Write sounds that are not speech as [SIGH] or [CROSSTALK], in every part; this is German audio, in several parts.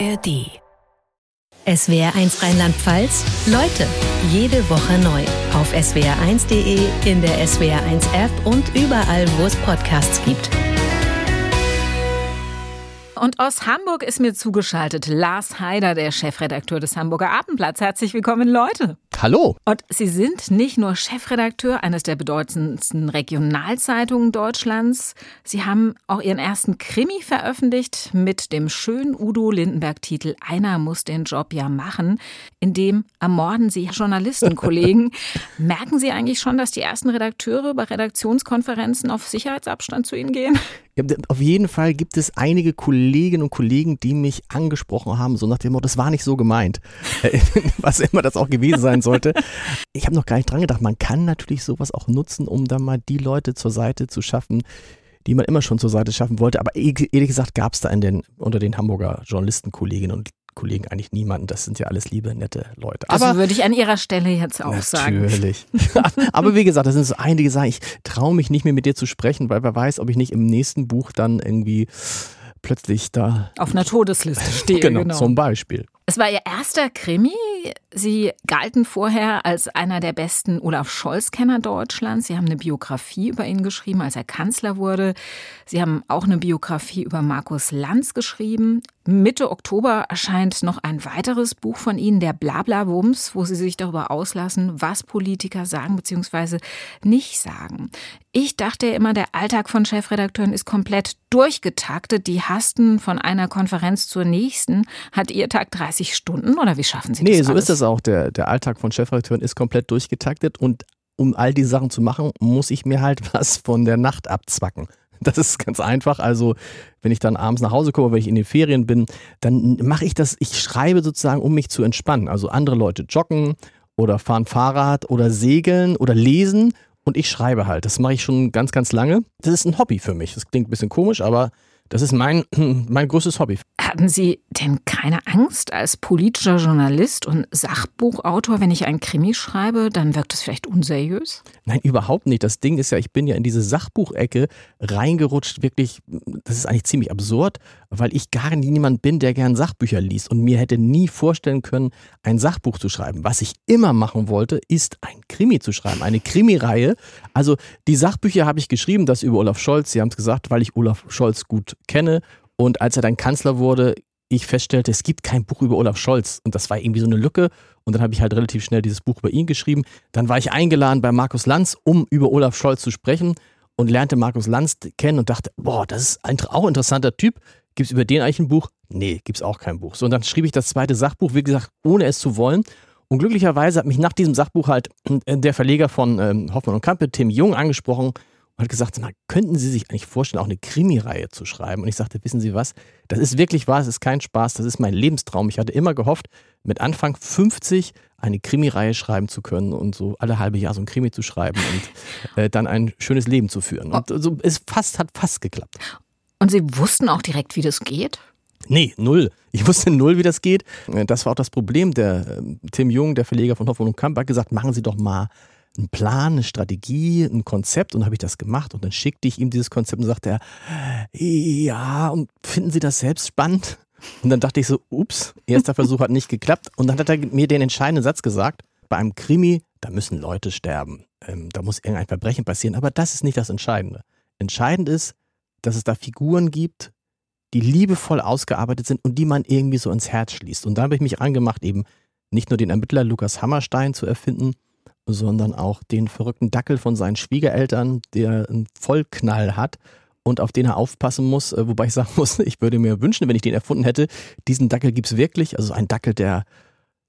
ARD. SWR1 Rheinland-Pfalz. Leute, jede Woche neu. Auf swr1.de, in der SWR1-App und überall, wo es Podcasts gibt. Und aus Hamburg ist mir zugeschaltet Lars Haider, der Chefredakteur des Hamburger Abendblatts. Herzlich willkommen, Leute. Hallo. Und Sie sind nicht nur Chefredakteur eines der bedeutendsten Regionalzeitungen Deutschlands. Sie haben auch Ihren ersten Krimi veröffentlicht mit dem schönen Udo Lindenberg-Titel Einer muss den Job ja machen. In dem ermorden Sie Journalistenkollegen. [LAUGHS] Merken Sie eigentlich schon, dass die ersten Redakteure bei Redaktionskonferenzen auf Sicherheitsabstand zu Ihnen gehen? Auf jeden Fall gibt es einige Kolleginnen und Kollegen, die mich angesprochen haben, so nach dem Motto, das war nicht so gemeint. [LAUGHS] Was immer das auch gewesen sein sollte. Ich habe noch gar nicht dran gedacht, man kann natürlich sowas auch nutzen, um dann mal die Leute zur Seite zu schaffen, die man immer schon zur Seite schaffen wollte. Aber ehrlich gesagt gab es da in den, unter den Hamburger Journalistenkolleginnen und Kollegen eigentlich niemanden. Das sind ja alles liebe, nette Leute. Das Aber würde ich an ihrer Stelle jetzt auch natürlich. sagen. Natürlich. [LAUGHS] [LAUGHS] Aber wie gesagt, das sind so einige Sachen. Ich traue mich nicht mehr mit dir zu sprechen, weil wer weiß, ob ich nicht im nächsten Buch dann irgendwie plötzlich da auf einer Todesliste stehe. [LAUGHS] genau, genau, zum Beispiel. Es war Ihr erster Krimi. Sie galten vorher als einer der besten Olaf Scholz-Kenner Deutschlands. Sie haben eine Biografie über ihn geschrieben, als er Kanzler wurde. Sie haben auch eine Biografie über Markus Lanz geschrieben. Mitte Oktober erscheint noch ein weiteres Buch von Ihnen, der Blabla-Wumms, wo Sie sich darüber auslassen, was Politiker sagen bzw. nicht sagen. Ich dachte immer, der Alltag von Chefredakteuren ist komplett durchgetaktet. Die hasten von einer Konferenz zur nächsten. Hat Ihr Tag 30 Stunden oder wie schaffen Sie das? Nee, so alles? ist das auch. Der, der Alltag von Chefredakteuren ist komplett durchgetaktet und um all die Sachen zu machen, muss ich mir halt [LAUGHS] was von der Nacht abzwacken. Das ist ganz einfach. Also, wenn ich dann abends nach Hause komme, wenn ich in den Ferien bin, dann mache ich das, ich schreibe sozusagen, um mich zu entspannen. Also andere Leute joggen oder fahren Fahrrad oder segeln oder lesen und ich schreibe halt. Das mache ich schon ganz, ganz lange. Das ist ein Hobby für mich. Das klingt ein bisschen komisch, aber das ist mein, [CLEARS THROAT] mein größtes Hobby. Hatten Sie denn keine Angst als politischer Journalist und Sachbuchautor, wenn ich ein Krimi schreibe, dann wirkt es vielleicht unseriös? Nein, überhaupt nicht. Das Ding ist ja, ich bin ja in diese Sachbuchecke reingerutscht. Wirklich, das ist eigentlich ziemlich absurd, weil ich gar niemand bin, der gern Sachbücher liest und mir hätte nie vorstellen können, ein Sachbuch zu schreiben. Was ich immer machen wollte, ist ein Krimi zu schreiben, eine Krimireihe. Also die Sachbücher habe ich geschrieben, das über Olaf Scholz. Sie haben es gesagt, weil ich Olaf Scholz gut kenne. Und als er dann Kanzler wurde, ich feststellte, es gibt kein Buch über Olaf Scholz. Und das war irgendwie so eine Lücke. Und dann habe ich halt relativ schnell dieses Buch über ihn geschrieben. Dann war ich eingeladen bei Markus Lanz, um über Olaf Scholz zu sprechen und lernte Markus Lanz kennen und dachte, boah, das ist ein auch interessanter Typ. Gibt es über den eigentlich ein Buch? Nee, gibt es auch kein Buch. So, und dann schrieb ich das zweite Sachbuch, wie gesagt, ohne es zu wollen. Und glücklicherweise hat mich nach diesem Sachbuch halt äh, der Verleger von ähm, Hoffmann und Kampe, Tim Jung, angesprochen und hat gesagt, mal, könnten Sie sich eigentlich vorstellen, auch eine Krimireihe zu schreiben? Und ich sagte, wissen Sie was, das ist wirklich wahr, es ist kein Spaß, das ist mein Lebenstraum. Ich hatte immer gehofft, mit Anfang 50 eine Krimireihe schreiben zu können und so alle halbe Jahr so ein Krimi zu schreiben und [LAUGHS] äh, dann ein schönes Leben zu führen. Und so, es fast, hat fast geklappt. Und Sie wussten auch direkt, wie das geht? Nee, null. Ich wusste null, wie das geht. Das war auch das Problem. Der äh, Tim Jung, der Verleger von Hoffmann und Kamp, hat gesagt, machen Sie doch mal einen Plan, eine Strategie, ein Konzept und habe ich das gemacht und dann schickte ich ihm dieses Konzept und sagte er, ja, und finden Sie das selbst spannend? Und dann dachte ich so, ups, erster [LAUGHS] Versuch hat nicht geklappt und dann hat er mir den entscheidenden Satz gesagt, bei einem Krimi, da müssen Leute sterben, ähm, da muss irgendein Verbrechen passieren, aber das ist nicht das Entscheidende. Entscheidend ist, dass es da Figuren gibt, die liebevoll ausgearbeitet sind und die man irgendwie so ins Herz schließt. Und da habe ich mich angemacht, eben nicht nur den Ermittler Lukas Hammerstein zu erfinden, sondern auch den verrückten Dackel von seinen Schwiegereltern, der einen Vollknall hat und auf den er aufpassen muss. Äh, wobei ich sagen [LAUGHS] muss, ich würde mir wünschen, wenn ich den erfunden hätte, diesen Dackel gibt es wirklich. Also ein Dackel, der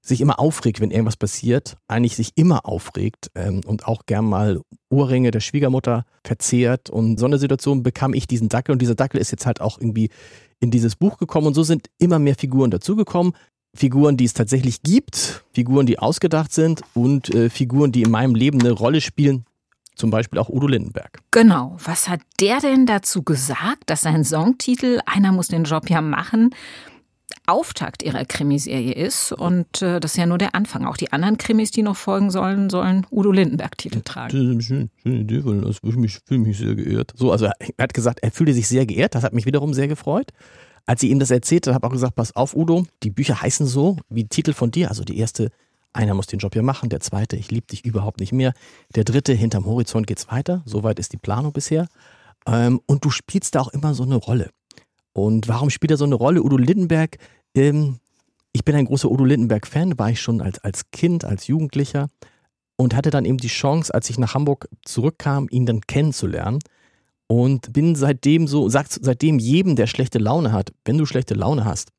sich immer aufregt, wenn irgendwas passiert, eigentlich sich immer aufregt ähm, und auch gern mal Ohrringe der Schwiegermutter verzehrt. Und so eine Situation bekam ich diesen Dackel und dieser Dackel ist jetzt halt auch irgendwie in dieses Buch gekommen und so sind immer mehr Figuren dazugekommen. Figuren, die es tatsächlich gibt, Figuren, die ausgedacht sind und äh, Figuren, die in meinem Leben eine Rolle spielen, zum Beispiel auch Udo Lindenberg. Genau. Was hat der denn dazu gesagt, dass sein Songtitel Einer muss den Job ja machen Auftakt ihrer Krimiserie ist und äh, das ist ja nur der Anfang. Auch die anderen Krimis, die noch folgen sollen, sollen Udo Lindenberg-Titel tragen. Das ist eine schöne, Idee, weil das fühle mich, sehr geehrt. So, also er hat gesagt, er fühlte sich sehr geehrt, das hat mich wiederum sehr gefreut. Als ich ihm das erzählte, habe ich auch gesagt, pass auf, Udo, die Bücher heißen so, wie Titel von dir. Also die erste, einer muss den Job hier machen, der zweite, ich liebe dich überhaupt nicht mehr. Der dritte, hinterm Horizont geht's weiter. Soweit ist die Planung bisher. Ähm, und du spielst da auch immer so eine Rolle. Und warum spielt er so eine Rolle? Udo Lindenberg, ähm, ich bin ein großer Udo Lindenberg-Fan, war ich schon als, als Kind, als Jugendlicher und hatte dann eben die Chance, als ich nach Hamburg zurückkam, ihn dann kennenzulernen. Und bin seitdem so, sagt seitdem jedem, der schlechte Laune hat, wenn du schlechte Laune hast,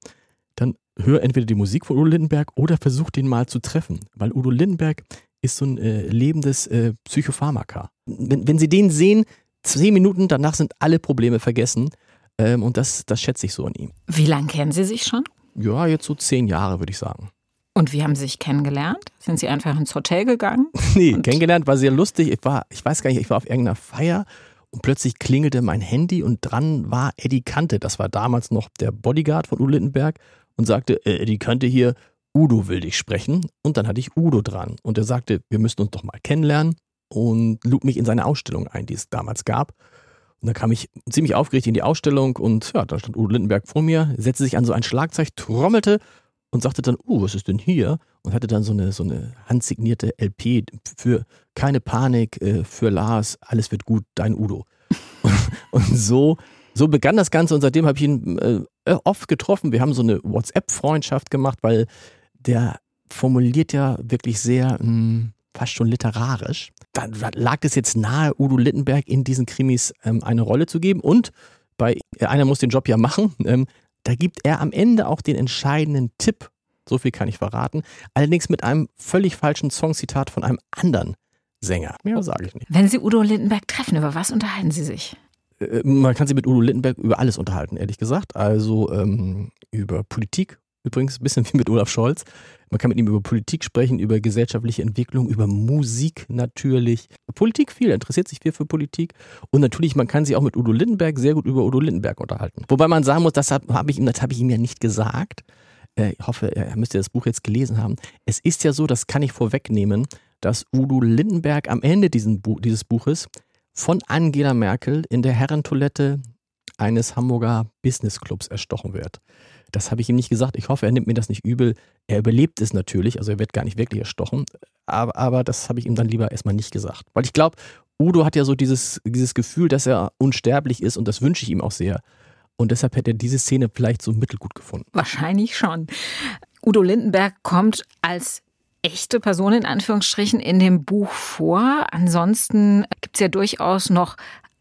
dann hör entweder die Musik von Udo Lindenberg oder versuch den mal zu treffen. Weil Udo Lindenberg ist so ein äh, lebendes äh, Psychopharmaka. Wenn, wenn Sie den sehen, zehn Minuten, danach sind alle Probleme vergessen. Ähm, und das, das schätze ich so an ihm. Wie lange kennen Sie sich schon? Ja, jetzt so zehn Jahre, würde ich sagen. Und wie haben Sie sich kennengelernt? Sind Sie einfach ins Hotel gegangen? [LAUGHS] nee, kennengelernt war sehr lustig. Ich war, ich weiß gar nicht, ich war auf irgendeiner Feier und plötzlich klingelte mein Handy und dran war Eddie Kante. Das war damals noch der Bodyguard von Udo Lindenberg und sagte, äh, Eddie Kante hier, Udo will dich sprechen. Und dann hatte ich Udo dran und er sagte, wir müssten uns doch mal kennenlernen und lud mich in seine Ausstellung ein, die es damals gab. Und dann kam ich ziemlich aufgeregt in die Ausstellung und ja, da stand Udo Lindenberg vor mir, setzte sich an so ein Schlagzeug, trommelte und sagte dann, oh, was ist denn hier? Und hatte dann so eine, so eine handsignierte LP für keine Panik, äh, für Lars, alles wird gut, dein Udo. [LAUGHS] Und, und so, so begann das Ganze und seitdem habe ich ihn äh, oft getroffen. Wir haben so eine WhatsApp-Freundschaft gemacht, weil der formuliert ja wirklich sehr mh, hm, fast schon literarisch. Da, lag es jetzt nahe, Udo Littenberg in diesen Krimis ähm, eine Rolle zu geben. Und bei einer muss den Job ja machen. Ähm, da gibt er am Ende auch den entscheidenden Tipp. So viel kann ich verraten. Allerdings mit einem völlig falschen Songzitat von einem anderen Sänger. Mehr sage ich nicht. Wenn Sie Udo Lindenberg treffen, über was unterhalten Sie sich? Äh, man kann sich mit Udo Lindenberg über alles unterhalten, ehrlich gesagt. Also ähm, über Politik, übrigens ein bisschen [LAUGHS] wie mit Olaf Scholz. Man kann mit ihm über Politik sprechen, über gesellschaftliche Entwicklung, über Musik natürlich. Politik viel, er interessiert sich viel für Politik. Und natürlich, man kann sich auch mit Udo Lindenberg sehr gut über Udo Lindenberg unterhalten. Wobei man sagen muss, das habe ich ihm, das habe ich ihm ja nicht gesagt. Äh, ich hoffe, er müsste das Buch jetzt gelesen haben. Es ist ja so, das kann ich vorwegnehmen, dass Udo Lindenberg am Ende dieses Buches von Angela Merkel in der Herrentoilette eines Hamburger Businessclubs erstochen wird. Das habe ich ihm nicht gesagt. Ich hoffe, er nimmt mir das nicht übel. Er überlebt es natürlich, also er wird gar nicht wirklich erstochen. Aber, aber das habe ich ihm dann lieber erstmal nicht gesagt. Weil ich glaube, Udo hat ja so dieses, dieses Gefühl, dass er unsterblich ist und das wünsche ich ihm auch sehr. Und deshalb hätte er diese Szene vielleicht so mittelgut gefunden. Wahrscheinlich schon. Udo Lindenberg kommt als echte Person in Anführungsstrichen in dem Buch vor. Ansonsten gibt es ja durchaus noch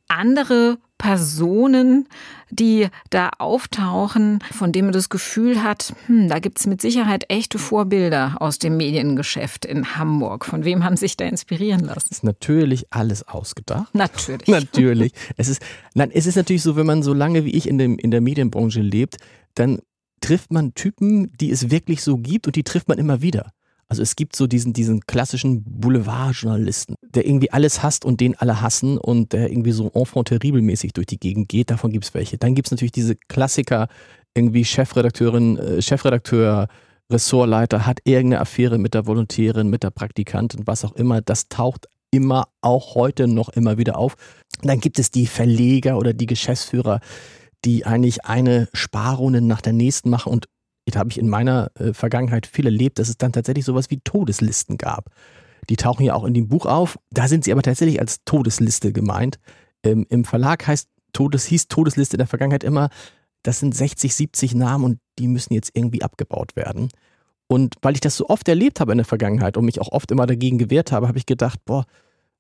andere Personen, die da auftauchen, von denen man das Gefühl hat, hm, da gibt es mit Sicherheit echte Vorbilder aus dem Mediengeschäft in Hamburg. Von wem haben Sie sich da inspirieren lassen? Das ist natürlich alles ausgedacht. Natürlich. [LAUGHS] natürlich. Es ist, nein, es ist natürlich so, wenn man so lange wie ich in, dem, in der Medienbranche lebt, dann trifft man Typen, die es wirklich so gibt und die trifft man immer wieder. Also es gibt so diesen, diesen klassischen Boulevardjournalisten, der irgendwie alles hasst und den alle hassen und der irgendwie so enfant terrible mäßig durch die Gegend geht. Davon gibt es welche. Dann gibt es natürlich diese Klassiker, irgendwie Chefredakteurin, äh, Chefredakteur, Ressortleiter hat irgendeine Affäre mit der Volontärin, mit der Praktikantin, was auch immer. Das taucht immer, auch heute noch immer wieder auf. Dann gibt es die Verleger oder die Geschäftsführer, die eigentlich eine Sparrunde nach der nächsten machen und habe ich in meiner äh, Vergangenheit viel erlebt, dass es dann tatsächlich sowas wie Todeslisten gab. Die tauchen ja auch in dem Buch auf. Da sind sie aber tatsächlich als Todesliste gemeint. Ähm, Im Verlag heißt Todes, hieß Todesliste in der Vergangenheit immer, das sind 60, 70 Namen und die müssen jetzt irgendwie abgebaut werden. Und weil ich das so oft erlebt habe in der Vergangenheit und mich auch oft immer dagegen gewehrt habe, habe ich gedacht, boah,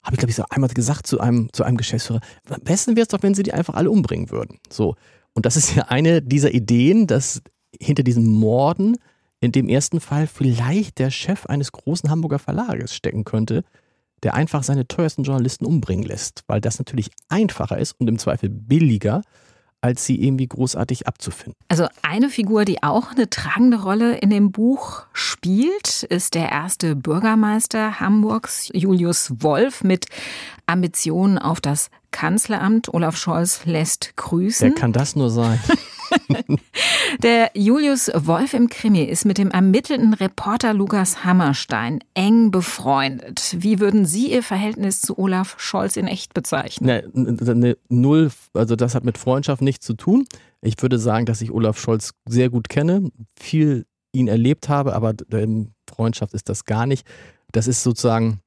habe ich glaube ich so einmal gesagt zu einem, zu einem Geschäftsführer, am besten wäre es doch, wenn sie die einfach alle umbringen würden. So. Und das ist ja eine dieser Ideen, dass hinter diesen Morden in dem ersten Fall vielleicht der Chef eines großen Hamburger Verlages stecken könnte, der einfach seine teuersten Journalisten umbringen lässt, weil das natürlich einfacher ist und im Zweifel billiger, als sie irgendwie großartig abzufinden. Also eine Figur, die auch eine tragende Rolle in dem Buch spielt, ist der erste Bürgermeister Hamburgs, Julius Wolf, mit Ambitionen auf das Kanzleramt. Olaf Scholz lässt grüßen. Wer kann das nur sein? [LAUGHS] [LAUGHS] Der Julius Wolf im Krimi ist mit dem ermittelnden Reporter Lukas Hammerstein eng befreundet. Wie würden Sie Ihr Verhältnis zu Olaf Scholz in echt bezeichnen? Ne, ne, null, also das hat mit Freundschaft nichts zu tun. Ich würde sagen, dass ich Olaf Scholz sehr gut kenne, viel ihn erlebt habe, aber Freundschaft ist das gar nicht. Das ist sozusagen,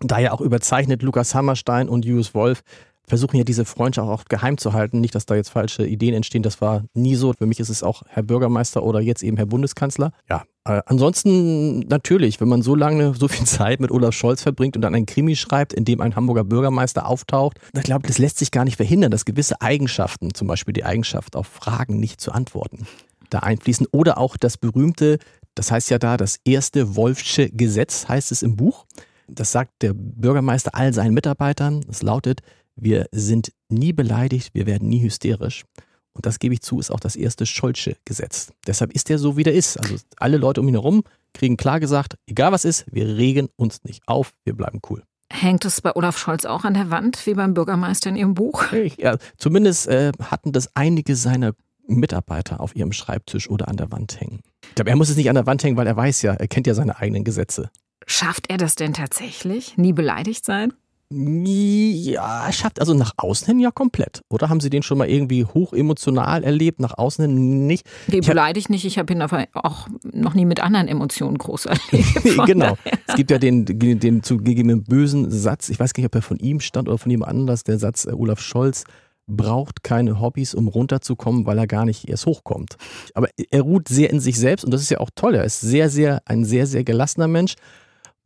da ja auch überzeichnet Lukas Hammerstein und Julius Wolf versuchen ja diese Freundschaft auch geheim zu halten. Nicht, dass da jetzt falsche Ideen entstehen. Das war nie so. Für mich ist es auch Herr Bürgermeister oder jetzt eben Herr Bundeskanzler. Ja, äh, ansonsten natürlich, wenn man so lange, so viel Zeit mit Olaf Scholz verbringt und dann ein Krimi schreibt, in dem ein Hamburger Bürgermeister auftaucht, ich glaube, das lässt sich gar nicht verhindern, dass gewisse Eigenschaften, zum Beispiel die Eigenschaft auf Fragen nicht zu antworten, da einfließen. Oder auch das berühmte, das heißt ja da, das erste Wolfsche Gesetz heißt es im Buch. Das sagt der Bürgermeister all seinen Mitarbeitern. Es lautet, wir sind nie beleidigt, wir werden nie hysterisch. Und das gebe ich zu, ist auch das erste Scholzsche Gesetz. Deshalb ist er so, wie er ist. Also alle Leute um ihn herum kriegen klar gesagt, egal was ist, wir regen uns nicht auf, wir bleiben cool. Hängt es bei Olaf Scholz auch an der Wand, wie beim Bürgermeister in Ihrem Buch? Ja, zumindest äh, hatten das einige seiner Mitarbeiter auf ihrem Schreibtisch oder an der Wand hängen. Ich glaube, er muss es nicht an der Wand hängen, weil er weiß ja, er kennt ja seine eigenen Gesetze. Schafft er das denn tatsächlich? Nie beleidigt sein? Ja, er schafft also nach außen hin ja komplett. Oder haben Sie den schon mal irgendwie hoch emotional erlebt, nach außen hin nicht? Nee, beleidigt nicht. Ich habe ihn aber auch noch nie mit anderen Emotionen groß erlebt. [LAUGHS] genau. [LAUGHS] Es gibt ja den, den zugegebenen bösen Satz, ich weiß gar nicht, ob er von ihm stand oder von jemand anders, der Satz, äh, Olaf Scholz braucht keine Hobbys, um runterzukommen, weil er gar nicht erst hochkommt. Aber er ruht sehr in sich selbst und das ist ja auch toll. Er ist sehr, sehr, ein sehr, sehr gelassener Mensch.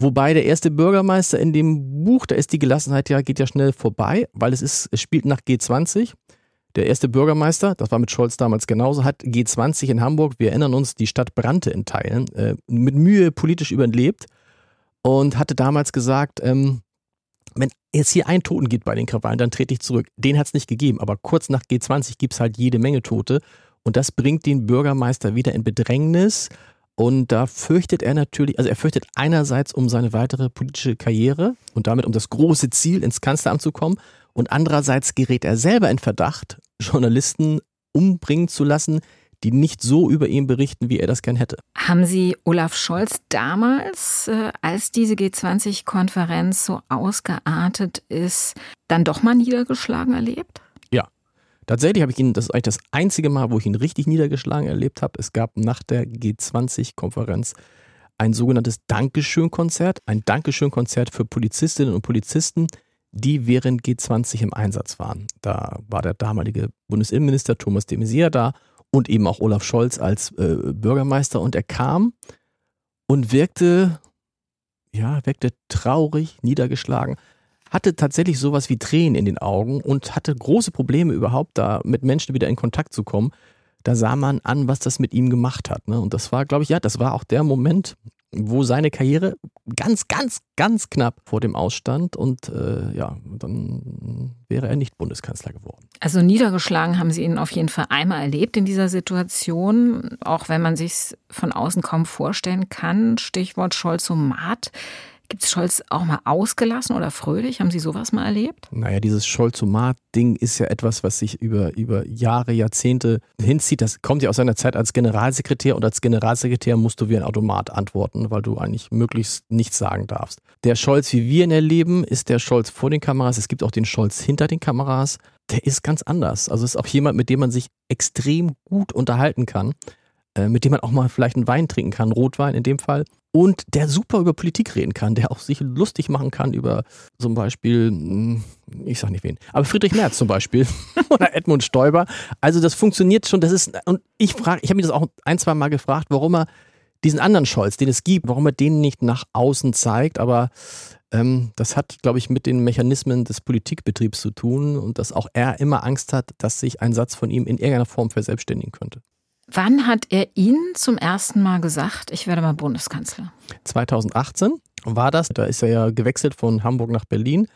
Wobei der erste Bürgermeister in dem Buch, da ist die Gelassenheit ja, geht ja schnell vorbei, weil es ist, es spielt nach G20. Der erste Bürgermeister, das war mit Scholz damals genauso, hat G20 in Hamburg, wir erinnern uns, die Stadt brannte in Teilen, äh, mit Mühe politisch überlebt und hatte damals gesagt, ähm, wenn es hier einen Toten gibt bei den Krawallen, dann trete ich zurück. Den hat es nicht gegeben, aber kurz nach G20 gibt es halt jede Menge Tote und das bringt den Bürgermeister wieder in Bedrängnis und da fürchtet er natürlich, also er fürchtet einerseits um seine weitere politische Karriere und damit um das große Ziel, ins Kanzleramt zu kommen. Und andererseits gerät er selber in Verdacht, Journalisten umbringen zu lassen, die nicht so über ihn berichten, wie er das gern hätte. Haben Sie Olaf Scholz damals, äh, als diese G20-Konferenz so ausgeartet ist, dann doch mal niedergeschlagen erlebt? Tatsächlich habe ich ihn, das ist eigentlich das einzige Mal, wo ich ihn richtig niedergeschlagen erlebt habe. Es gab nach der G20-Konferenz ein sogenanntes Dankeschön-Konzert, ein Dankeschön-Konzert für Polizistinnen und Polizisten, die während G20 im Einsatz waren. Da war der damalige Bundesinnenminister Thomas de Maizière da und eben auch Olaf Scholz als äh, Bürgermeister und er kam und wirkte, ja, wirkte traurig, niedergeschlagen hatte tatsächlich sowas wie Tränen in den Augen und hatte große Probleme überhaupt da mit Menschen wieder in Kontakt zu kommen. Da sah man an, was das mit ihm gemacht hat. Ne? Und das war, glaube ich, ja, das war auch der Moment, wo seine Karriere ganz, ganz, ganz knapp vor dem Ausstand und äh, ja, dann wäre er nicht Bundeskanzler geworden. Also niedergeschlagen haben Sie ihn auf jeden Fall einmal erlebt in dieser Situation, auch wenn man sich von außen kaum vorstellen kann. Stichwort Scholz-Somat. Gibt es Scholz auch mal ausgelassen oder fröhlich? Haben Sie sowas mal erlebt? Naja, dieses Scholz-Somat-Ding ist ja etwas, was sich über, über Jahre, Jahrzehnte hinzieht. Das kommt ja aus seiner Zeit als Generalsekretär und als Generalsekretär musst du wie ein Automat antworten, weil du eigentlich möglichst nichts sagen darfst. Der Scholz, wie wir ihn erleben, ist der Scholz vor den Kameras. Es gibt auch den Scholz hinter den Kameras. Der ist ganz anders. Also ist auch jemand, mit dem man sich extrem gut unterhalten kann mit dem man auch mal vielleicht einen Wein trinken kann, Rotwein in dem Fall und der super über Politik reden kann, der auch sich lustig machen kann über zum Beispiel, hm, ich sag nicht wen, aber Friedrich Merz zum Beispiel [LAUGHS] oder Edmund Stoiber. Also das funktioniert schon. Das ist und ich frage, ich habe mich das auch ein zwei Mal gefragt, warum er diesen anderen Scholz, den es gibt, warum er den nicht nach außen zeigt. Aber ähm, das hat, glaube ich, mit den Mechanismen des Politikbetriebs zu tun und dass auch er immer Angst hat, dass sich ein Satz von ihm in irgendeiner Form verselbstständigen könnte. Wann hat er Ihnen zum ersten Mal gesagt, ich werde mal Bundeskanzler? 2018 war das. Da ist er ja gewechselt von Hamburg nach Berlin.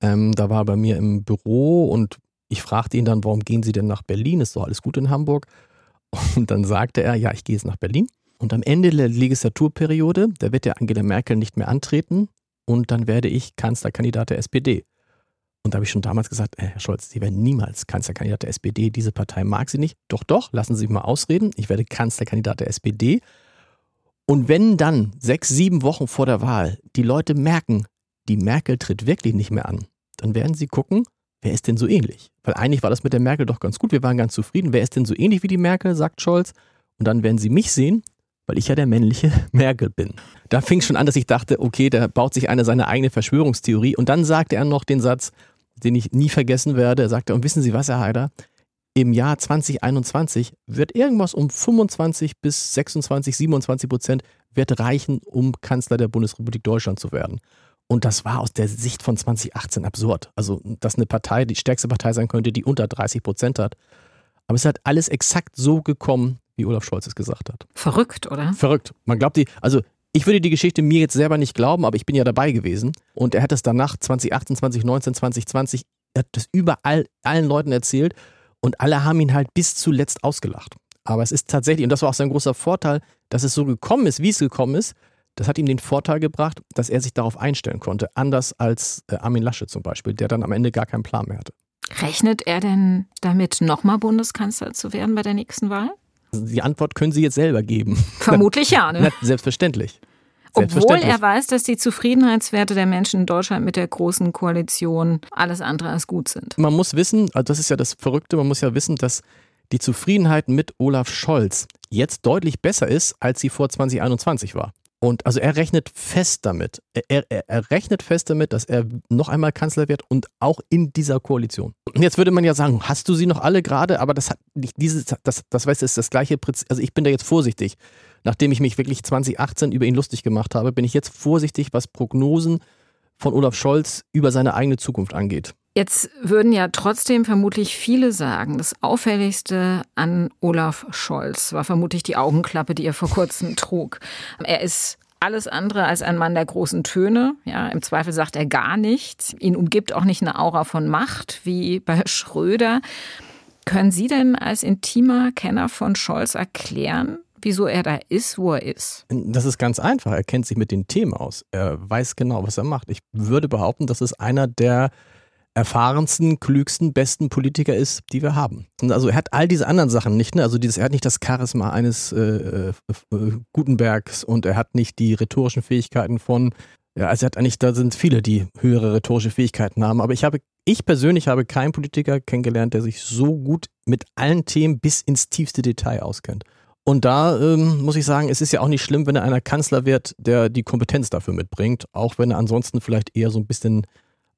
Ähm, da war er bei mir im Büro und ich fragte ihn dann, warum gehen Sie denn nach Berlin? Ist doch alles gut in Hamburg. Und dann sagte er, ja, ich gehe jetzt nach Berlin. Und am Ende der Legislaturperiode, da wird ja Angela Merkel nicht mehr antreten und dann werde ich Kanzlerkandidat der SPD. Und da habe ich schon damals gesagt, äh, Herr Scholz, Sie werden niemals Kanzlerkandidat der SPD. Diese Partei mag Sie nicht. Doch, doch, lassen Sie mich mal ausreden. Ich werde Kanzlerkandidat der SPD. Und wenn dann sechs, sieben Wochen vor der Wahl die Leute merken, die Merkel tritt wirklich nicht mehr an, dann werden sie gucken, wer ist denn so ähnlich? Weil eigentlich war das mit der Merkel doch ganz gut, wir waren ganz zufrieden. Wer ist denn so ähnlich wie die Merkel, sagt Scholz. Und dann werden sie mich sehen, weil ich ja der männliche [LAUGHS] Merkel bin. Da fing es schon an, dass ich dachte, okay, da baut sich einer seine eigene Verschwörungstheorie. Und dann sagte er noch den Satz, den ich nie vergessen werde. Er sagte, und wissen Sie was, Herr Haider? Im Jahr 2021 wird irgendwas um 25 bis 26, 27 Prozent wird reichen, um Kanzler der Bundesrepublik Deutschland zu werden. Und das war aus der Sicht von 2018 absurd. Also, dass eine Partei die stärkste Partei sein könnte, die unter 30 Prozent hat. Aber es hat alles exakt so gekommen, wie Olaf Scholz es gesagt hat. Verrückt, oder? Verrückt. Man glaubt die, also ich würde die Geschichte mir jetzt selber nicht glauben, aber ich bin ja dabei gewesen. Und er hat es danach 2018, 2019, 2020, er hat das überall allen Leuten erzählt und alle haben ihn halt bis zuletzt ausgelacht. Aber es ist tatsächlich, und das war auch sein großer Vorteil, dass es so gekommen ist, wie es gekommen ist. Das hat ihm den Vorteil gebracht, dass er sich darauf einstellen konnte. Anders als äh, Armin Lasche zum Beispiel, der dann am Ende gar keinen Plan mehr hatte. Rechnet er denn damit, nochmal Bundeskanzler zu werden bei der nächsten Wahl? Die Antwort können Sie jetzt selber geben. [LAUGHS] Vermutlich ja, ne? Selbstverständlich. Obwohl er weiß, dass die Zufriedenheitswerte der Menschen in Deutschland mit der großen Koalition alles andere als gut sind. Man muss wissen, also das ist ja das Verrückte, man muss ja wissen, dass die Zufriedenheit mit Olaf Scholz jetzt deutlich besser ist, als sie vor 2021 war. Und also er rechnet fest damit, er, er, er, rechnet fest damit, dass er noch einmal Kanzler wird und auch in dieser Koalition. Und jetzt würde man ja sagen, hast du sie noch alle gerade? Aber das hat nicht dieses, das, das weißt du, ist das gleiche Prinzip. Also ich bin da jetzt vorsichtig. Nachdem ich mich wirklich 2018 über ihn lustig gemacht habe, bin ich jetzt vorsichtig, was Prognosen von Olaf Scholz über seine eigene Zukunft angeht. Jetzt würden ja trotzdem vermutlich viele sagen, das Auffälligste an Olaf Scholz war vermutlich die Augenklappe, die er vor kurzem [LAUGHS] trug. Er ist alles andere als ein Mann der großen Töne. Ja, im Zweifel sagt er gar nichts. Ihn umgibt auch nicht eine Aura von Macht wie bei [LAUGHS] Schröder. Können Sie denn als intimer Kenner von Scholz erklären, wieso er da ist, wo er ist? Das ist ganz einfach. Er kennt sich mit den Themen aus. Er weiß genau, was er macht. Ich würde behaupten, das ist einer der erfahrensten, klügsten, besten Politiker ist, die wir haben. Und also er hat all diese anderen Sachen nicht. Ne? Also dieses, er hat nicht das Charisma eines äh, äh, Gutenbergs und er hat nicht die rhetorischen Fähigkeiten von, ja, also er hat eigentlich, da sind viele, die höhere rhetorische Fähigkeiten haben. Aber ich habe, ich persönlich habe keinen Politiker kennengelernt, der sich so gut mit allen Themen bis ins tiefste Detail auskennt. Und da ähm, muss ich sagen, es ist ja auch nicht schlimm, wenn er einer Kanzler wird, der die Kompetenz dafür mitbringt, auch wenn er ansonsten vielleicht eher so ein bisschen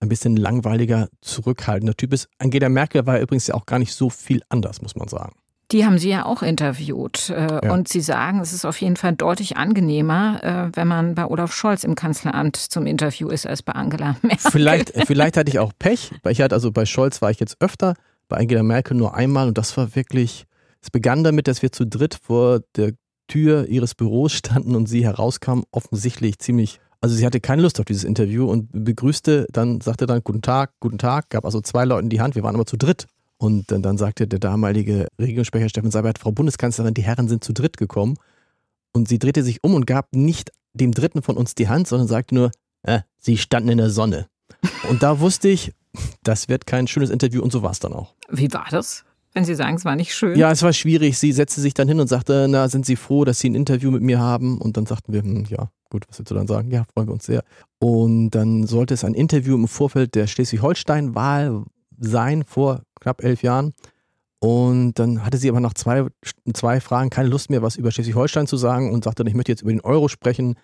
ein bisschen langweiliger, zurückhaltender Typ ist. Angela Merkel war übrigens ja auch gar nicht so viel anders, muss man sagen. Die haben Sie ja auch interviewt. Äh, ja. Und Sie sagen, es ist auf jeden Fall deutlich angenehmer, äh, wenn man bei Olaf Scholz im Kanzleramt zum Interview ist, als bei Angela [LAUGHS] Merkel. Vielleicht, vielleicht hatte ich auch Pech, weil ich hatte, also bei Scholz war ich jetzt öfter, bei Angela Merkel nur einmal und das war wirklich, es begann damit, dass wir zu dritt vor der Tür ihres Büros standen und sie herauskam, offensichtlich ziemlich also sie hatte keine Lust auf dieses Interview und begrüßte, dann sagte dann Guten Tag, guten Tag, gab also zwei Leuten die Hand, wir waren aber zu dritt. Und dann, dann sagte der damalige Regierungssprecher Steffen Seibert, Frau Bundeskanzlerin, die Herren sind zu dritt gekommen. Und sie drehte sich um und gab nicht dem Dritten von uns die Hand, sondern sagte nur, äh, sie standen in der Sonne. Und da wusste ich, das wird kein schönes Interview und so war es dann auch. Wie war das? Wenn Sie sagen, es war nicht schön. Ja, es war schwierig. Sie setzte sich dann hin und sagte, na, sind Sie froh, dass Sie ein Interview mit mir haben? Und dann sagten wir, hm, ja, gut, was willst du dann sagen? Ja, freuen wir uns sehr. Und dann sollte es ein Interview im Vorfeld der Schleswig-Holstein-Wahl sein, vor knapp elf Jahren. Und dann hatte sie aber nach zwei, zwei Fragen keine Lust mehr, was über Schleswig-Holstein zu sagen und sagte, ich möchte jetzt über den Euro sprechen.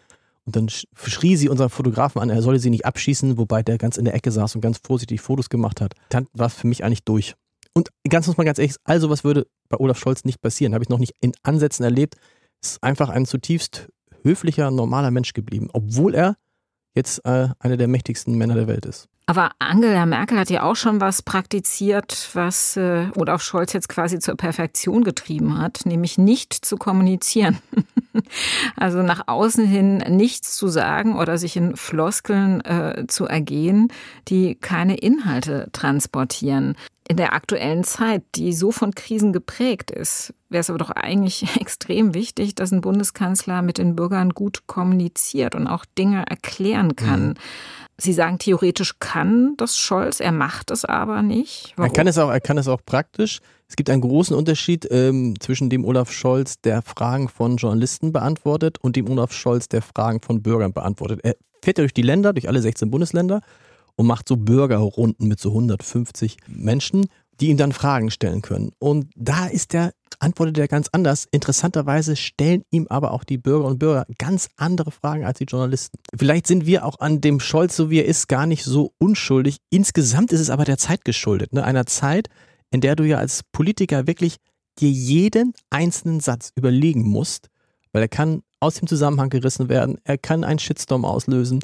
Und dann schrie sie unseren Fotografen an, er solle sie nicht abschießen, wobei der ganz in der Ecke saß und ganz vorsichtig Fotos gemacht hat. Dann war es für mich eigentlich durch. Und ganz muss man ganz ehrlich, also was würde bei Olaf Scholz nicht passieren, habe ich noch nicht in Ansätzen erlebt. Ist einfach ein zutiefst höflicher, normaler Mensch geblieben, obwohl er jetzt äh, einer der mächtigsten Männer der Welt ist. Aber Angela Merkel hat ja auch schon was praktiziert, was äh, Olaf Scholz jetzt quasi zur Perfektion getrieben hat, nämlich nicht zu kommunizieren. [LAUGHS] also nach außen hin nichts zu sagen oder sich in Floskeln äh, zu ergehen, die keine Inhalte transportieren in der aktuellen Zeit, die so von Krisen geprägt ist, wäre es aber doch eigentlich [LAUGHS] extrem wichtig, dass ein Bundeskanzler mit den Bürgern gut kommuniziert und auch Dinge erklären kann. Mhm. Sie sagen, theoretisch kann das Scholz, er macht es aber nicht. Warum? Er kann es auch, er kann es auch praktisch. Es gibt einen großen Unterschied ähm, zwischen dem Olaf Scholz, der Fragen von Journalisten beantwortet, und dem Olaf Scholz, der Fragen von Bürgern beantwortet. Er fährt ja durch die Länder, durch alle 16 Bundesländer und macht so Bürgerrunden mit so 150 Menschen, die ihm dann Fragen stellen können. Und da ist der, antwortet er ganz anders. Interessanterweise stellen ihm aber auch die Bürger und Bürger ganz andere Fragen als die Journalisten. Vielleicht sind wir auch an dem Scholz, so wie er ist, gar nicht so unschuldig. Insgesamt ist es aber der Zeit geschuldet. Ne? Einer Zeit, in der du ja als Politiker wirklich dir jeden einzelnen Satz überlegen musst, weil er kann aus dem Zusammenhang gerissen werden, er kann einen Shitstorm auslösen,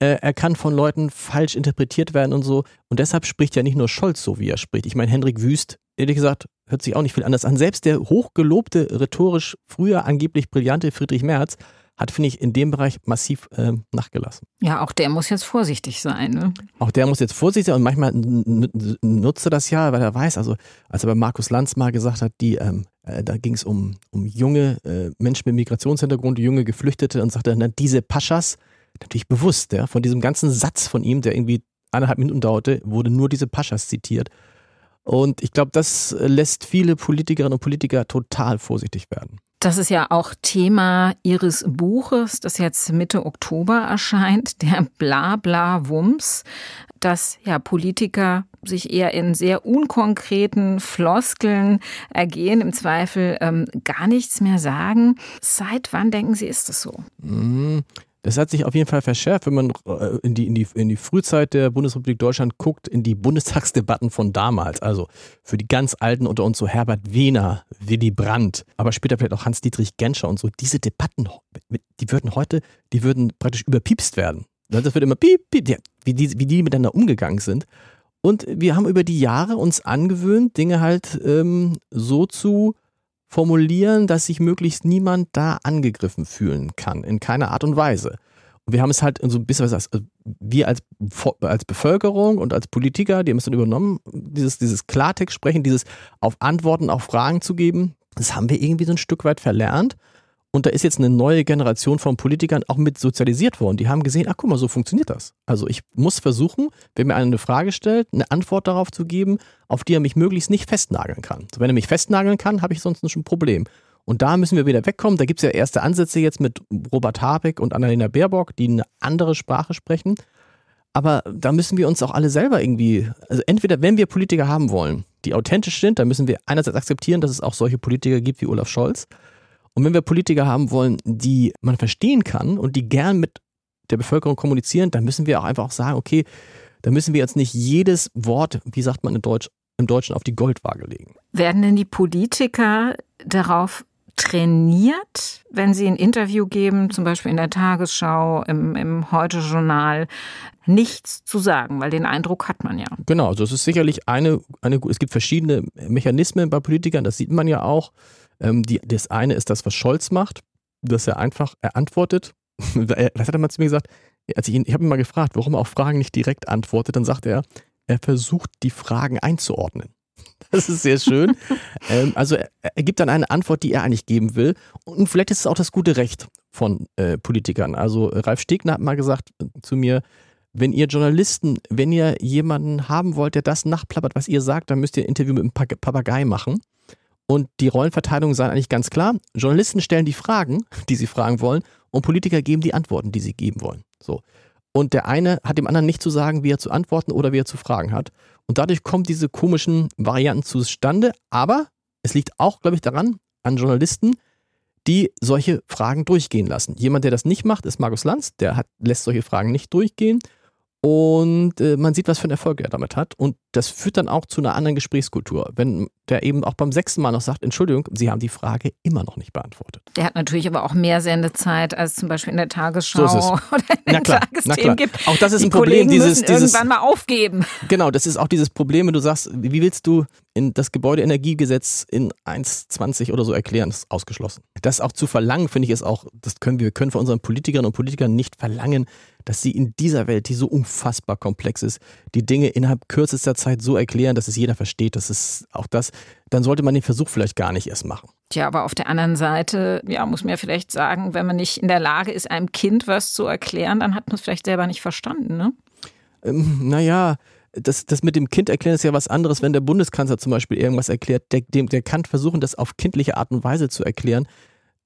äh, er kann von Leuten falsch interpretiert werden und so. Und deshalb spricht ja nicht nur Scholz so, wie er spricht. Ich meine, Hendrik Wüst, ehrlich gesagt, hört sich auch nicht viel anders an. Selbst der hochgelobte, rhetorisch früher angeblich brillante Friedrich Merz hat, finde ich, in dem Bereich massiv äh, nachgelassen. Ja, auch der muss jetzt vorsichtig sein. Ne? Auch der muss jetzt vorsichtig sein und manchmal nutzt er das ja, weil er weiß, also als er bei Markus Lanz mal gesagt hat, die, ähm, äh, da ging es um, um junge äh, Menschen mit Migrationshintergrund, junge Geflüchtete und sagte dann, diese Paschas, natürlich bewusst, ja, von diesem ganzen Satz von ihm, der irgendwie eineinhalb Minuten dauerte, wurde nur diese Paschas zitiert. Und ich glaube, das lässt viele Politikerinnen und Politiker total vorsichtig werden. Das ist ja auch Thema Ihres Buches, das jetzt Mitte Oktober erscheint, der Blabla-Wumms, dass ja Politiker sich eher in sehr unkonkreten Floskeln ergehen, im Zweifel ähm, gar nichts mehr sagen. Seit wann denken Sie, ist das so? Mmh. Das hat sich auf jeden Fall verschärft, wenn man äh, in die, in, die, in die Frühzeit der Bundesrepublik Deutschland guckt, in die Bundestagsdebatten von damals. Also für die ganz Alten unter uns so Herbert Wehner, Willy Brandt, aber später vielleicht auch Hans-Dietrich Genscher und so. Diese Debatten, die würden heute, die würden praktisch überpiepst werden. Das wird immer piep, piep, wie die, wie die miteinander umgegangen sind. Und wir haben über die Jahre uns angewöhnt, Dinge halt ähm, so zu formulieren, dass sich möglichst niemand da angegriffen fühlen kann, in keiner Art und Weise. Und wir haben es halt so ein bisschen, was also wir als, als Bevölkerung und als Politiker, die haben es dann übernommen, dieses, dieses Klartext sprechen, dieses auf Antworten auf Fragen zu geben, das haben wir irgendwie so ein Stück weit verlernt. Und da ist jetzt eine neue Generation von Politikern auch mit sozialisiert worden. Die haben gesehen, ach guck mal, so funktioniert das. Also ich muss versuchen, wenn mir einer eine Frage stellt, eine Antwort darauf zu geben, auf die er mich möglichst nicht festnageln kann. So, wenn er mich festnageln kann, habe ich sonst schon ein Problem. Und da müssen wir wieder wegkommen. Da gibt es ja erste Ansätze jetzt mit Robert Habeck und Annalena Baerbock, die eine andere Sprache sprechen. Aber da müssen wir uns auch alle selber irgendwie, also entweder wenn wir Politiker haben wollen, die authentisch sind, dann müssen wir einerseits akzeptieren, dass es auch solche Politiker gibt wie Olaf Scholz. Und wenn wir Politiker haben wollen, die man verstehen kann und die gern mit der Bevölkerung kommunizieren, dann müssen wir auch einfach auch sagen, okay, da müssen wir jetzt nicht jedes Wort, wie sagt man in Deutsch, im Deutschen auf die Goldwaage legen. Werden denn die Politiker darauf trainiert, wenn sie ein Interview geben, zum Beispiel in der Tagesschau, im, im Heute-Journal, nichts zu sagen, weil den Eindruck hat man ja. Genau, also es ist sicherlich eine, eine, es gibt verschiedene Mechanismen bei Politikern, das sieht man ja auch. Ähm, die, das eine ist das, was Scholz macht, dass er einfach, er antwortet. [LAUGHS] Was hat er mal zu mir gesagt? Als ich ihn, ich habe ihn mal gefragt, warum er auf Fragen nicht direkt antwortet, dann sagt er, er versucht die Fragen einzuordnen. [LAUGHS] Das ist sehr schön. [LAUGHS] ähm, also er, er, gibt dann eine Antwort, die er eigentlich geben will. Und vielleicht ist es auch das gute Recht von äh, Politikern. Also Ralf Stegner hat mal gesagt äh, zu mir, wenn ihr Journalisten, wenn ihr jemanden haben wollt, der das nachplappert, was ihr sagt, dann müsst ihr ein Interview mit einem Papagei machen. Und die Rollenverteilung sei eigentlich ganz klar. Journalisten stellen die Fragen, [LAUGHS] die sie fragen wollen, und Politiker geben die Antworten, die sie geben wollen. So. Und der eine hat dem anderen nicht zu sagen, wie er zu antworten oder wie er zu fragen hat. Und dadurch kommen diese komischen Varianten zustande. Aber es liegt auch, glaube ich, daran, an Journalisten, die solche Fragen durchgehen lassen. Jemand, der das nicht macht, ist Markus Lanz. Der hat, lässt solche Fragen nicht durchgehen. Und äh, man sieht, was für einen Erfolg er damit hat. Und das führt dann auch zu einer anderen Gesprächskultur. Wenn der eben auch beim sechsten Mal noch sagt, Entschuldigung, Sie haben die Frage immer noch nicht beantwortet. Der hat natürlich aber auch mehr Sendezeit, als zum Beispiel in der Tagesschau so [LAUGHS] oder in na klar, na klar. gibt. Auch das ist die ein Problem, dieses, dieses irgendwann mal aufgeben. [LAUGHS] Genau, das ist auch dieses Problem, wenn du sagst, wie willst du in das Gebäudeenergiegesetz in 1,20 oder so erklären, das ist ausgeschlossen. Das auch zu verlangen, finde ich, ist auch, das können wir können von unseren Politikerinnen und Politikern nicht verlangen, dass sie in dieser Welt, die so unfassbar komplex ist, die Dinge innerhalb kürzester Zeit so erklären, dass es jeder versteht. Das ist auch das, dann sollte man den Versuch vielleicht gar nicht erst machen. Tja, aber auf der anderen Seite, ja, muss man ja vielleicht sagen, wenn man nicht in der Lage ist, einem Kind was zu erklären, dann hat man es vielleicht selber nicht verstanden, ne? ähm, naja, das, das mit dem Kind erklären ist ja was anderes, wenn der Bundeskanzler zum Beispiel irgendwas erklärt, der, der kann versuchen, das auf kindliche Art und Weise zu erklären.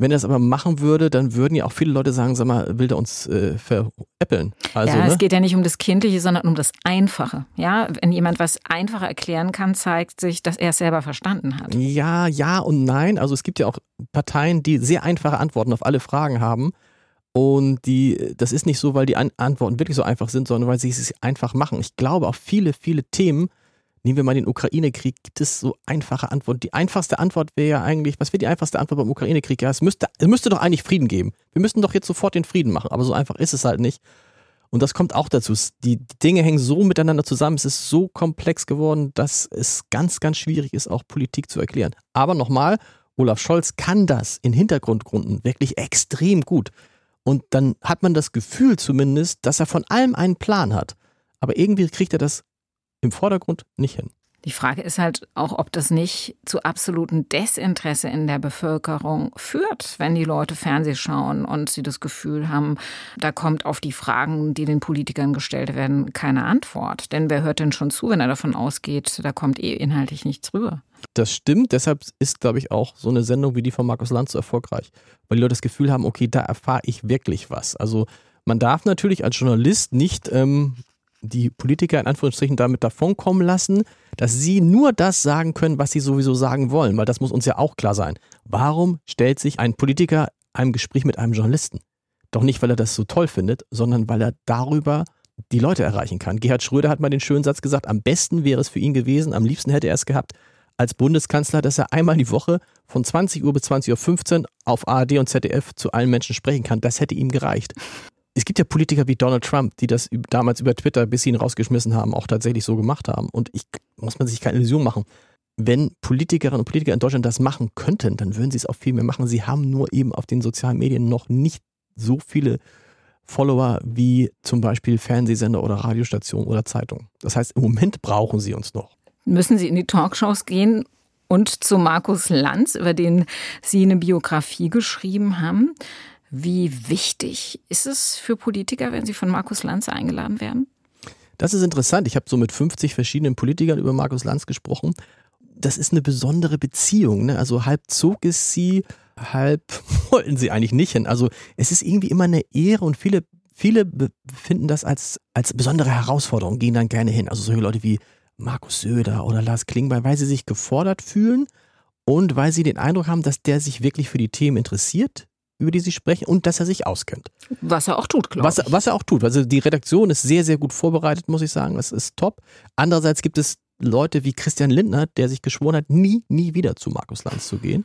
Wenn er das aber machen würde, dann würden ja auch viele Leute sagen, sag mal, will der uns äh, veräppeln? Also, ja, ne? es geht ja nicht um das Kindliche, sondern um das Einfache. Ja, wenn jemand was einfacher erklären kann, zeigt sich, dass er es selber verstanden hat. Ja, ja und nein. Also es gibt ja auch Parteien, die sehr einfache Antworten auf alle Fragen haben. Und die, das ist nicht so, weil die Antworten wirklich so einfach sind, sondern weil sie es einfach machen. Ich glaube, auf viele, viele Themen Nehmen wir mal den Ukraine-Krieg, gibt es so einfache Antworten. Die einfachste Antwort wäre ja eigentlich, was wäre die einfachste Antwort beim Ukraine-Krieg? Ja, es müsste, es müsste doch eigentlich Frieden geben. Wir müssten doch jetzt sofort den Frieden machen, aber so einfach ist es halt nicht. Und das kommt auch dazu. Die Dinge hängen so miteinander zusammen, es ist so komplex geworden, dass es ganz, ganz schwierig ist, auch Politik zu erklären. Aber nochmal, Olaf Scholz kann das in Hintergrundgründen wirklich extrem gut. Und dann hat man das Gefühl zumindest, dass er von allem einen Plan hat. Aber irgendwie kriegt er das im Vordergrund nicht hin. Die Frage ist halt auch, ob das nicht zu absolutem Desinteresse in der Bevölkerung führt, wenn die Leute Fernseh schauen und sie das Gefühl haben, da kommt auf die Fragen, die den Politikern gestellt werden, keine Antwort. Denn wer hört denn schon zu, wenn er davon ausgeht, da kommt eh inhaltlich nichts rüber? Das stimmt, deshalb ist, glaube ich, auch so eine Sendung wie die von Markus Land so erfolgreich, weil die Leute das Gefühl haben, okay, da erfahre ich wirklich was. Also man darf natürlich als Journalist nicht ähm, die Politiker in Anführungsstrichen damit davonkommen lassen, dass sie nur das sagen können, was sie sowieso sagen wollen, weil das muss uns ja auch klar sein. Warum stellt sich ein Politiker einem Gespräch mit einem Journalisten? Doch nicht, weil er das so toll findet, sondern weil er darüber die Leute erreichen kann. Gerhard Schröder hat mal den schönen Satz gesagt, am besten wäre es für ihn gewesen, am liebsten hätte er es gehabt, als Bundeskanzler, dass er einmal die Woche von 20 Uhr bis 20.15 Uhr auf ARD und ZDF zu allen Menschen sprechen kann. Das hätte ihm gereicht es gibt ja Politiker wie Donald Trump, die das damals über Twitter, bis sie ihn rausgeschmissen haben, auch tatsächlich so gemacht haben. Und ich muss man sich keine Illusion machen. Wenn Politikerinnen und Politiker in Deutschland das machen könnten, dann würden sie es auch viel mehr machen. Sie haben nur eben auf den sozialen Medien noch nicht so viele Follower wie zum Beispiel Fernsehsender oder Radiostationen oder Zeitungen. Das heißt, im Moment brauchen sie uns noch. Müssen Sie in die Talkshows gehen und zu Markus Lanz, über den Sie eine Biografie geschrieben haben. Wie wichtig ist es für Politiker, wenn sie von Markus Lanz eingeladen werden? Das ist interessant. Ich habe so mit 50 verschiedenen Politikern über Markus Lanz gesprochen. Das ist eine besondere Beziehung. Ne? Also halb zog es sie, halb [LAUGHS] wollten sie eigentlich nicht hin. Also es ist irgendwie immer eine Ehre und viele, viele finden das als, als besondere Herausforderung, gehen dann gerne hin. Also solche Leute wie Markus Söder oder Lars Klingbeil, weil sie sich gefordert fühlen und weil sie den Eindruck haben, dass der sich wirklich für die Themen interessiert, über die sie sprechen und dass er sich auskennt. Was er auch tut, glaube ich. Was er auch tut. Also die Redaktion ist sehr, sehr gut vorbereitet, muss ich sagen. Das ist top. Andererseits gibt es Leute wie Christian Lindner, der sich geschworen hat, nie, nie wieder zu Markus Lanz zu gehen.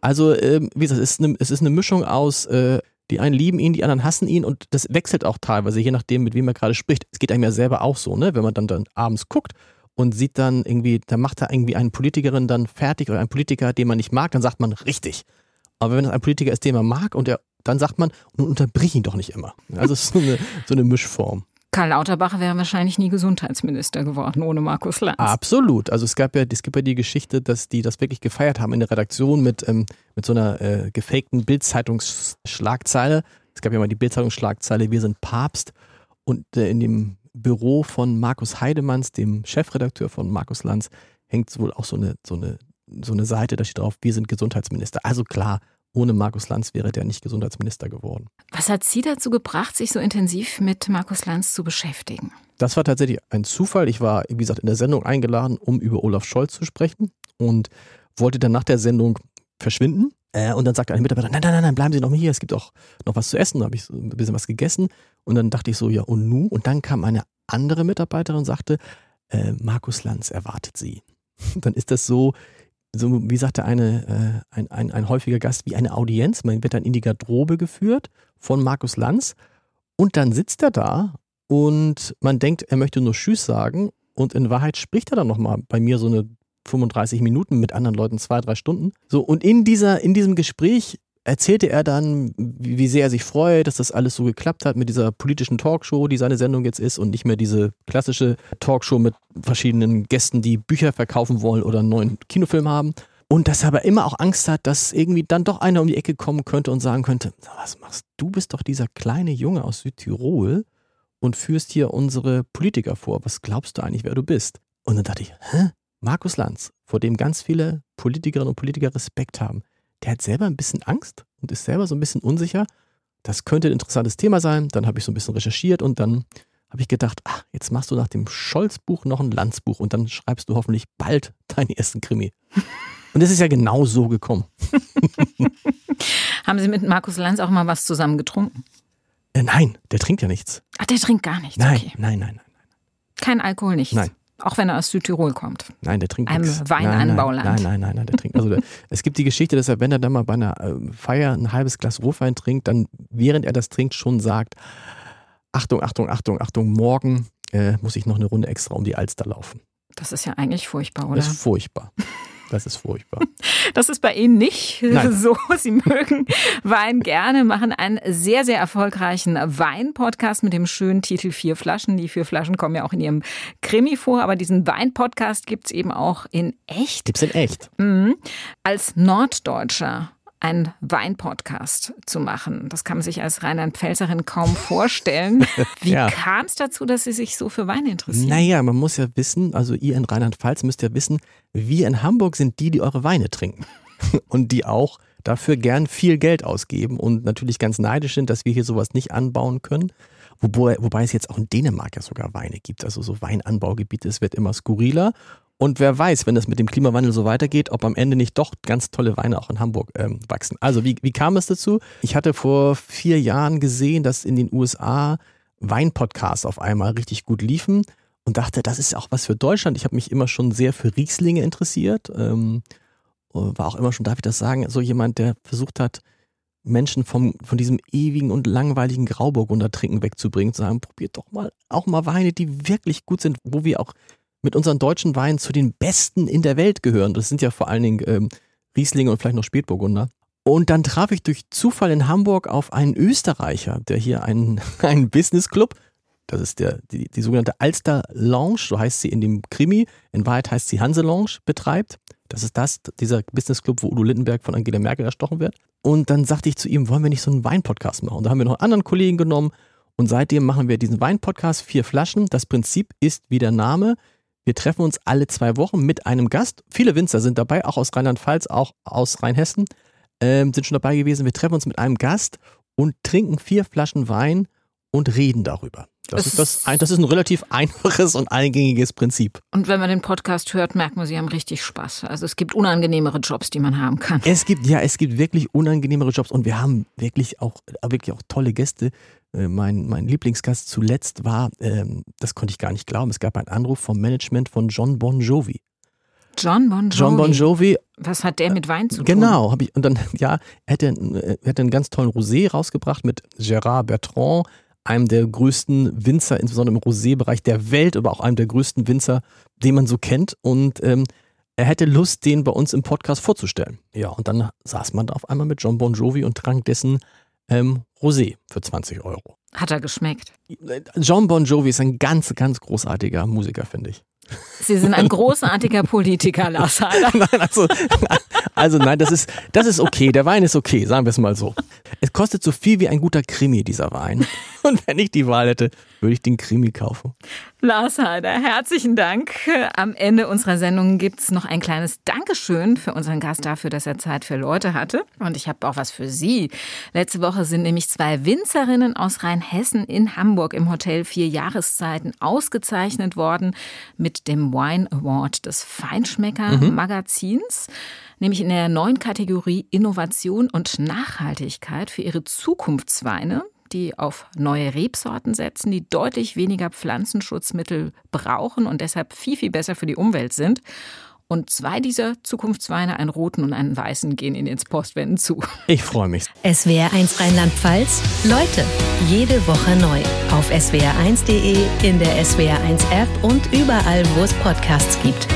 Also, ähm, wie gesagt, es ist eine, es ist eine Mischung aus, äh, die einen lieben ihn, die anderen hassen ihn und das wechselt auch teilweise, je nachdem, mit wem er gerade spricht. Es geht einem ja selber auch so, ne? Wenn man dann, dann abends guckt und sieht dann irgendwie, da macht er irgendwie eine Politikerin dann fertig oder einen Politiker, den man nicht mag, dann sagt man richtig. Aber wenn es ein Politiker ist, den man mag und der, dann sagt man, nun unterbrich ihn doch nicht immer. Also es ist so eine, so eine Mischform. Karl Lauterbach wäre wahrscheinlich nie Gesundheitsminister geworden ohne Markus Lanz. Absolut. Also es gab ja, es gibt ja die Geschichte, dass die das wirklich gefeiert haben in der Redaktion mit, ähm, mit so einer äh, gefakten Bildzeitungsschlagzeile. Es gab ja mal die Bildzeitungsschlagzeile, wir sind Papst. Und äh, in dem Büro von Markus Heidemanns, dem Chefredakteur von Markus Lanz, hängt wohl auch so eine, so eine so eine Seite, da steht drauf, wir sind Gesundheitsminister. Also klar, ohne Markus Lanz wäre der nicht Gesundheitsminister geworden. Was hat Sie dazu gebracht, sich so intensiv mit Markus Lanz zu beschäftigen? Das war tatsächlich ein Zufall. Ich war, wie gesagt, in der Sendung eingeladen, um über Olaf Scholz zu sprechen und wollte dann nach der Sendung verschwinden. Äh, und dann sagte ein Mitarbeiter, nein, nein, nein, nein, bleiben Sie noch mal hier, es gibt auch noch was zu essen. Da habe ich ein bisschen was gegessen. Und dann dachte ich so, ja, und nu? Und dann kam eine andere Mitarbeiterin und sagte, äh, Markus Lanz erwartet Sie. [LAUGHS] dann ist das so, so wie sagte eine, äh, ein, ein, ein häufiger Gast, wie eine Audienz. Man wird dann in die Garderobe geführt von Markus Lanz und dann sitzt er da und man denkt, er möchte nur Tschüss sagen und in Wahrheit spricht er dann nochmal bei mir so eine 35 Minuten mit anderen Leuten, zwei, drei Stunden. So, und in dieser, in diesem Gespräch erzählte er dann, wie sehr er sich freut, dass das alles so geklappt hat mit dieser politischen Talkshow, die seine Sendung jetzt ist und nicht mehr diese klassische Talkshow mit verschiedenen Gästen, die Bücher verkaufen wollen oder einen neuen Kinofilm haben. Und dass er aber immer auch Angst hat, dass irgendwie dann doch einer um die Ecke kommen könnte und sagen könnte, was machst du? bist doch dieser kleine Junge aus Südtirol und führst hier unsere Politiker vor. Was glaubst du eigentlich, wer du bist? Und dann dachte ich, hä? Markus Lanz, vor dem ganz viele Politikerinnen und Politiker Respekt haben, der hat selber ein bisschen Angst und ist selber so ein bisschen unsicher. Das könnte ein interessantes Thema sein. Dann habe ich so ein bisschen recherchiert und dann habe ich gedacht, ach, jetzt machst du nach dem Scholz-Buch noch ein Lanz-Buch und dann schreibst du hoffentlich bald [LAUGHS] deinen ersten Krimi. Und es ist ja genau so gekommen. Haben Sie mit Markus Lanz auch mal was zusammen getrunken? Äh, nein, der trinkt ja nichts. Ach, der trinkt gar nichts. Nein, okay. nein, nein, nein. Kein Alkohol, nichts. Nein. Auch wenn er aus Südtirol kommt. Nein, der trinkt Einem nichts. Weinanbauland. Nein, nein, nein, nein, nein, der trinkt. Also der, [LAUGHS] es gibt die Geschichte, dass er, wenn er dann mal bei einer äh, Feier ein halbes Glas Rotwein trinkt, dann während er das trinkt schon sagt, Achtung, Achtung, Achtung, Achtung, morgen äh, muss ich noch eine Runde extra um die Alster laufen. Das ist ja eigentlich furchtbar, oder? Das ist furchtbar. [LAUGHS] Das ist furchtbar. [LAUGHS] Das ist bei Ihnen nicht Nein. so. Sie mögen Wein gerne, machen einen sehr, sehr erfolgreichen Wein-Podcast mit dem schönen Titel Vier Flaschen. Die vier Flaschen kommen ja auch in Ihrem Krimi vor, aber diesen Wein-Podcast gibt's eben auch in echt. Gibt's in echt? Mhm. Als Norddeutscher einen Wein-Podcast zu machen. Das kann man sich als Rheinland-Pfälzerin kaum vorstellen. [LAUGHS] Wie Ja. kam es dazu, dass Sie sich so für Wein interessieren? Naja, man muss ja wissen, also ihr in Rheinland-Pfalz müsst ja wissen, wir in Hamburg sind die, die eure Weine trinken. [LAUGHS] Und die auch dafür gern viel Geld ausgeben und natürlich ganz neidisch sind, dass wir hier sowas nicht anbauen können. Wobei, wobei es jetzt auch in Dänemark ja sogar Weine gibt, also so Weinanbaugebiete, es wird immer skurriler. Und wer weiß, wenn das mit dem Klimawandel so weitergeht, ob am Ende nicht doch ganz tolle Weine auch in Hamburg ähm, wachsen. Also wie, wie kam es dazu? Ich hatte vor vier Jahren gesehen, dass in den USA Weinpodcasts auf einmal richtig gut liefen und dachte, das ist auch was für Deutschland. Ich habe mich immer schon sehr für Rieslinge interessiert. Ähm, war auch immer schon, darf ich das sagen, so jemand, der versucht hat, Menschen vom, von diesem ewigen und langweiligen Grauburgunder Trinken wegzubringen, zu sagen, probiert doch mal auch mal Weine, die wirklich gut sind, wo wir auch mit unseren deutschen Weinen zu den besten in der Welt gehören. Das sind ja vor allen Dingen ähm, Rieslinge und vielleicht noch Spätburgunder. Und dann traf ich durch Zufall in Hamburg auf einen Österreicher, der hier einen, [LAUGHS] einen Businessclub, das ist der, die, die sogenannte Alster Lounge, so heißt sie in dem Krimi, in Wahrheit heißt sie Hanse Lounge, betreibt. Das ist das, dieser Businessclub, wo Udo Lindenberg von Angela Merkel erstochen wird. Und dann sagte ich zu ihm, wollen wir nicht so einen Weinpodcast machen? Und da haben wir noch einen anderen Kollegen genommen und seitdem machen wir diesen Weinpodcast, vier Flaschen. Das Prinzip ist wie der Name. Wir treffen uns alle zwei Wochen mit einem Gast. Viele Winzer sind dabei, auch aus Rheinland-Pfalz, auch aus Rheinhessen ähm, sind schon dabei gewesen. Wir treffen uns mit einem Gast und trinken vier Flaschen Wein und reden darüber. Das, ist, das, ein, das ist ein relativ einfaches und eingängiges Prinzip. Und wenn man den Podcast hört, merkt man, Sie haben richtig Spaß. Also es gibt unangenehmere Jobs, die man haben kann. Es gibt, ja, es gibt wirklich unangenehmere Jobs und wir haben wirklich auch, wirklich auch tolle Gäste. Äh, Mein, mein Lieblingsgast zuletzt war, ähm, das konnte ich gar nicht glauben, es gab einen Anruf vom Management von John Bon Jovi. John Bon Jovi. John Bon Jovi, Was hat der mit Wein zu tun? genau, habe ich, und dann, [LAUGHS] ja, er hätte, hätte einen ganz tollen Rosé rausgebracht mit Gérard Bertrand, einem der größten Winzer, insbesondere im Rosé-Bereich der Welt, aber auch einem der größten Winzer, den man so kennt. Und ähm, er hätte Lust, den bei uns im Podcast vorzustellen. Ja, und dann saß man da auf einmal mit John Bon Jovi und trank dessen ähm, Rosé für 20 Euro. Hat er geschmeckt. John Bon Jovi ist ein ganz, ganz großartiger Musiker, finde ich. Sie sind ein großartiger Politiker, Lars Heider. [LAUGHS] Nein, also, also nein, das ist, das ist okay. Der Wein ist okay, sagen wir es mal so. Es kostet so viel wie ein guter Krimi, dieser Wein. Und wenn ich die Wahl hätte, würde ich den Krimi kaufen. Lars Heider, herzlichen Dank. Am Ende unserer Sendung gibt's noch ein kleines Dankeschön für unseren Gast dafür, dass er Zeit für Leute hatte. Und ich habe auch was für Sie. Letzte Woche sind nämlich zwei Winzerinnen aus Rheinhessen in Hamburg im Hotel Vier Jahreszeiten ausgezeichnet worden mit dem Wine Award des Feinschmecker-Magazins. Nämlich in der neuen Kategorie Innovation und Nachhaltigkeit für ihre Zukunftsweine die auf neue Rebsorten setzen, die deutlich weniger Pflanzenschutzmittel brauchen und deshalb viel, viel besser für die Umwelt sind. Und zwei dieser Zukunftsweine, einen roten und einen weißen, gehen Ihnen ins Postwenden zu. [LAUGHS] Ich freue mich. SWR1 Rheinland-Pfalz. Leute, jede Woche neu. Auf swr1.de, in der SWR1 App und überall, wo es Podcasts gibt.